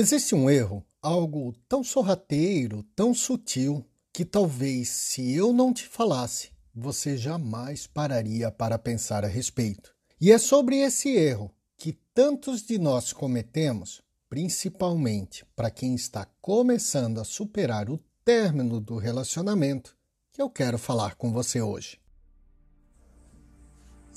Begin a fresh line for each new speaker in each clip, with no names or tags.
Existe um erro, algo tão sorrateiro, tão sutil, que talvez se eu não te falasse, você jamais pararia para pensar a respeito. E é sobre esse erro que tantos de nós cometemos, principalmente para quem está começando a superar o término do relacionamento, que eu quero falar com você hoje.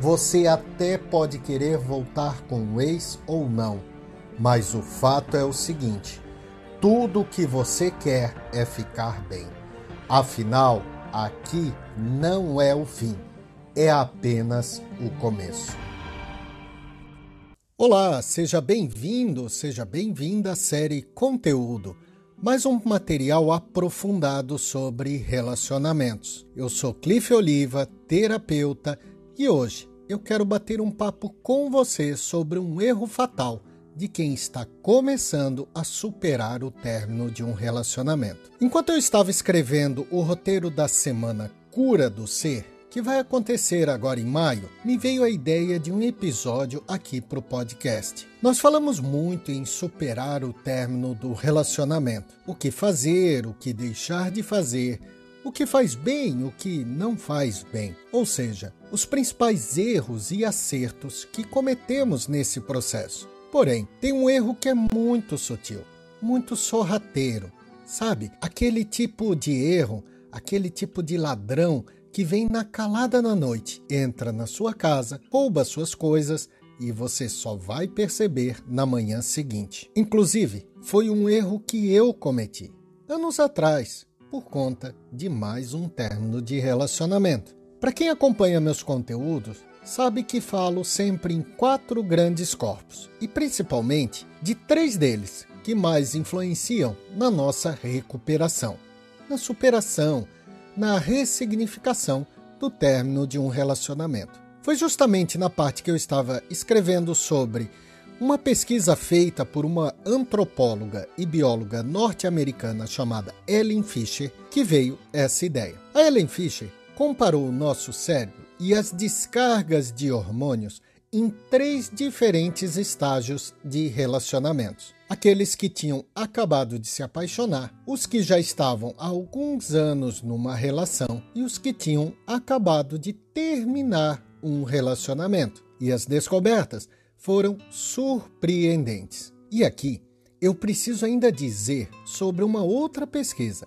você até pode querer voltar com o ex ou não, mas o fato é o seguinte: tudo o que você quer é ficar bem. Afinal, aqui não é o fim, é apenas o começo. Olá, seja bem-vindo, seja bem-vinda à série Conteúdo, mais um material aprofundado sobre relacionamentos. Eu sou Cliff Oliva, terapeuta, e hoje eu quero bater um papo com você sobre um erro fatal de quem está começando a superar o término de um relacionamento. Enquanto eu estava escrevendo o roteiro da semana Cura do Ser, que vai acontecer agora em maio, me veio a ideia de um episódio aqui para o podcast. Nós falamos muito em superar o término do relacionamento, o que fazer, o que deixar de fazer o que faz bem, o que não faz bem, ou seja, os principais erros e acertos que cometemos nesse processo. Porém, tem um erro que é muito sutil, muito sorrateiro, sabe? Aquele tipo de erro, aquele tipo de ladrão que vem na calada na noite, entra na sua casa, rouba suas coisas e você só vai perceber na manhã seguinte. Inclusive, foi um erro que eu cometi anos atrás, por conta de mais um término de relacionamento. Para quem acompanha meus conteúdos, sabe que falo sempre em quatro grandes corpos, e principalmente de três deles que mais influenciam na nossa recuperação, na superação, na ressignificação do término de um relacionamento. Foi justamente na parte que eu estava escrevendo sobre uma pesquisa feita por uma antropóloga e bióloga norte-americana chamada Ellen Fisher que veio essa ideia. A Ellen Fisher comparou o nosso cérebro e as descargas de hormônios em três diferentes estágios de relacionamentos. Aqueles que tinham acabado de se apaixonar, os que já estavam há alguns anos numa relação e os que tinham acabado de terminar um relacionamento. E as descobertas foram surpreendentes. E aqui eu preciso ainda dizer sobre uma outra pesquisa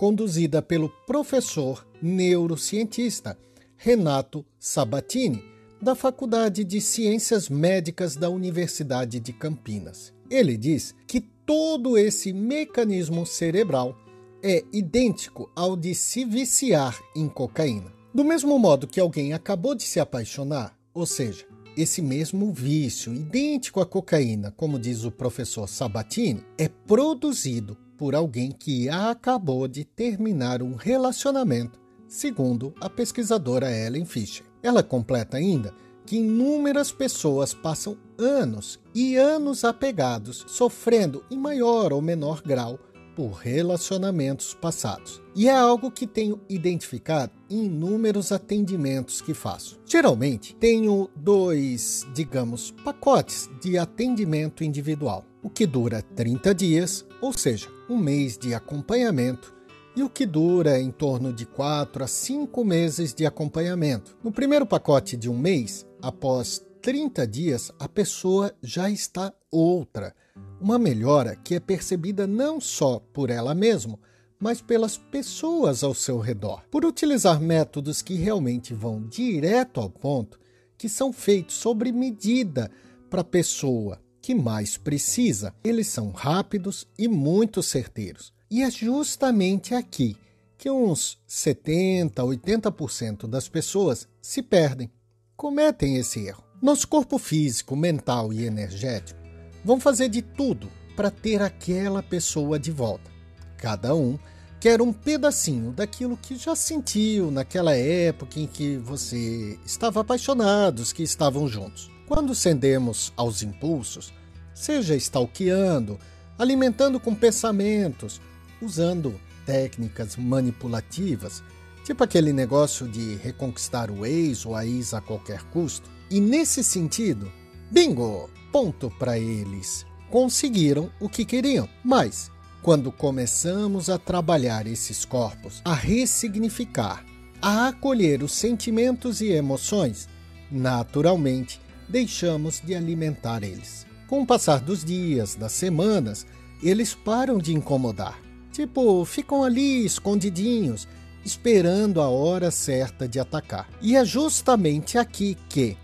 conduzida pelo professor neurocientista Renato Sabatini, da Faculdade de Ciências Médicas da Universidade de Campinas. Ele diz que todo esse mecanismo cerebral é idêntico ao de se viciar em cocaína. Do mesmo modo que alguém acabou de se apaixonar, ou seja, esse mesmo vício, idêntico à cocaína, como diz o professor Sabatini, é produzido por alguém que acabou de terminar um relacionamento, segundo a pesquisadora Ellen Fisher. Ela completa ainda que inúmeras pessoas passam anos e anos apegados, sofrendo em maior ou menor grau por relacionamentos passados. E é algo que tenho identificado em inúmeros atendimentos que faço. Geralmente, tenho dois, digamos, pacotes de atendimento individual. O que dura 30 dias, ou seja, um mês de acompanhamento, e o que dura em torno de 4 a 5 meses de acompanhamento. No primeiro pacote de um mês, após 30 dias, a pessoa já está outra uma melhora que é percebida não só por ela mesma, mas pelas pessoas ao seu redor. Por utilizar métodos que realmente vão direto ao ponto, que são feitos sobre medida para a pessoa que mais precisa, eles são rápidos e muito certeiros. E é justamente aqui que uns 70, 80% das pessoas se perdem, cometem esse erro. Nosso corpo físico, mental e energético vão fazer de tudo para ter aquela pessoa de volta. Cada um quer um pedacinho daquilo que já sentiu naquela época em que você estava apaixonado, que estavam juntos. Quando cedemos aos impulsos, seja stalkeando, alimentando com pensamentos, usando técnicas manipulativas, tipo aquele negócio de reconquistar o ex ou a ex a qualquer custo. E nesse sentido, bingo! Ponto para eles. Conseguiram o que queriam, mas quando começamos a trabalhar esses corpos, a ressignificar, a acolher os sentimentos e emoções, naturalmente deixamos de alimentar eles. Com o passar dos dias, das semanas, eles param de incomodar. Tipo, ficam ali escondidinhos, esperando a hora certa de atacar. E é justamente aqui que,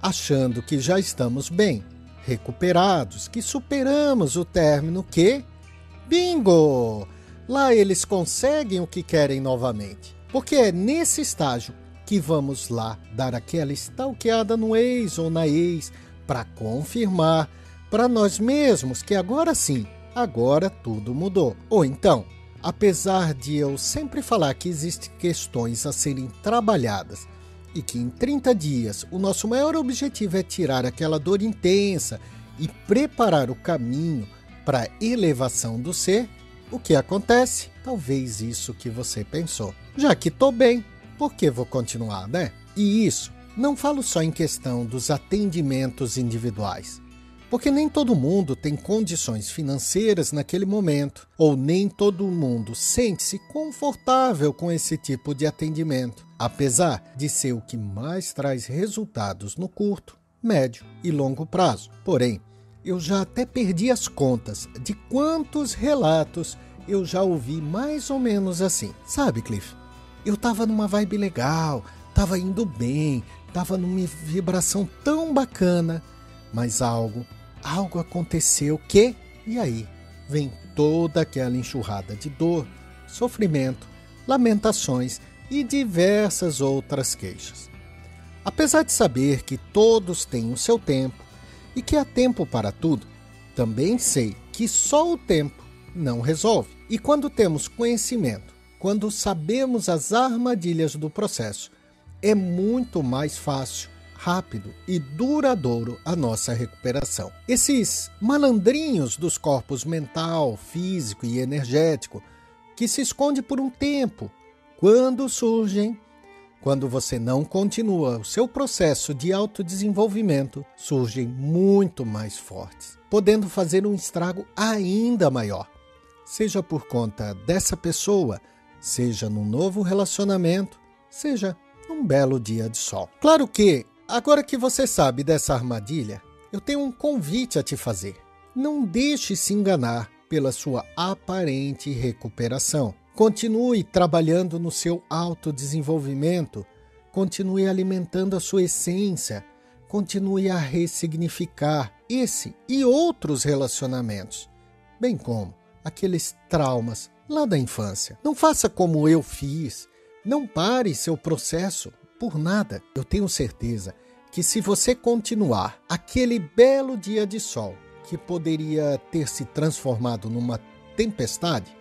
achando que já estamos bem, recuperados, que superamos o término, que Bingo! Lá eles conseguem o que querem novamente. Porque é nesse estágio que vamos lá dar aquela stalkeada no ex ou na ex para confirmar para nós mesmos que agora sim, agora tudo mudou. Ou então, apesar de eu sempre falar que existem questões a serem trabalhadas e que em 30 dias o nosso maior objetivo é tirar aquela dor intensa e preparar o caminho para elevação do ser, o que acontece? Talvez isso que você pensou. Já que estou bem, por que vou continuar, né? E isso não falo só em questão dos atendimentos individuais, porque nem todo mundo tem condições financeiras naquele momento, ou nem todo mundo sente-se confortável com esse tipo de atendimento, apesar de ser o que mais traz resultados no curto, médio e longo prazo. Porém, eu já até perdi as contas de quantos relatos eu já ouvi mais ou menos assim. Sabe, Cliff? Eu tava numa vibe legal, tava indo bem, tava numa vibração tão bacana, mas algo, algo aconteceu que, e aí, vem toda aquela enxurrada de dor, sofrimento, lamentações e diversas outras queixas. Apesar de saber que todos têm o seu tempo, e que há tempo para tudo, também sei que só o tempo não resolve. E quando temos conhecimento, quando sabemos as armadilhas do processo, é muito mais fácil, rápido e duradouro a nossa recuperação. Esses malandrinhos dos corpos mental, físico e energético que se esconde por um tempo, quando surgem quando você não continua o seu processo de autodesenvolvimento, surgem muito mais fortes, podendo fazer um estrago ainda maior, seja por conta dessa pessoa, seja num novo relacionamento, seja num belo dia de sol. Claro que, agora que você sabe dessa armadilha, eu tenho um convite a te fazer. Não deixe se enganar pela sua aparente recuperação. Continue trabalhando no seu autodesenvolvimento, continue alimentando a sua essência, continue a ressignificar esse e outros relacionamentos, bem como aqueles traumas lá da infância. Não faça como eu fiz, não pare seu processo por nada. Eu tenho certeza que se você continuar aquele belo dia de sol que poderia ter se transformado numa tempestade,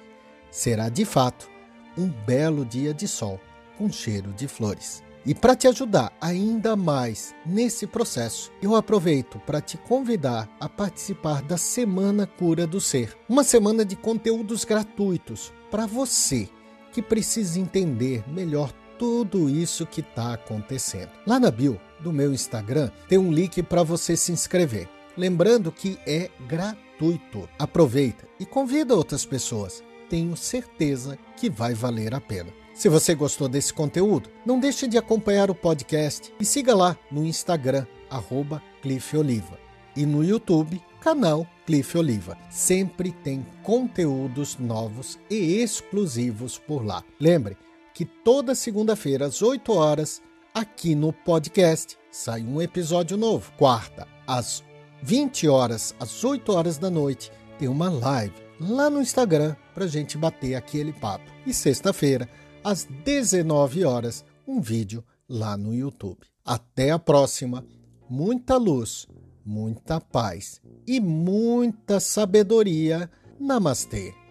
será de fato um belo dia de sol com cheiro de flores. E para te ajudar ainda mais nesse processo, eu aproveito para te convidar a participar da Semana Cura do Ser, uma semana de conteúdos gratuitos para você que precisa entender melhor tudo isso que está acontecendo. Lá na bio do meu Instagram tem um link para você se inscrever. Lembrando que é gratuito. Aproveita e convida outras pessoas tenho certeza que vai valer a pena. Se você gostou desse conteúdo, não deixe de acompanhar o podcast e siga lá no Instagram, arroba Cliff Oliva. E no YouTube, canal Cliff Oliva. Sempre tem conteúdos novos e exclusivos por lá. Lembre que toda segunda-feira, às 8 horas, aqui no podcast, sai um episódio novo. Quarta, às 20 horas, às 8 horas da noite, tem uma live lá no Instagram para gente bater aquele papo. E sexta-feira, às 19 horas, um vídeo lá no YouTube. Até a próxima. Muita luz, muita paz e muita sabedoria. Namastê!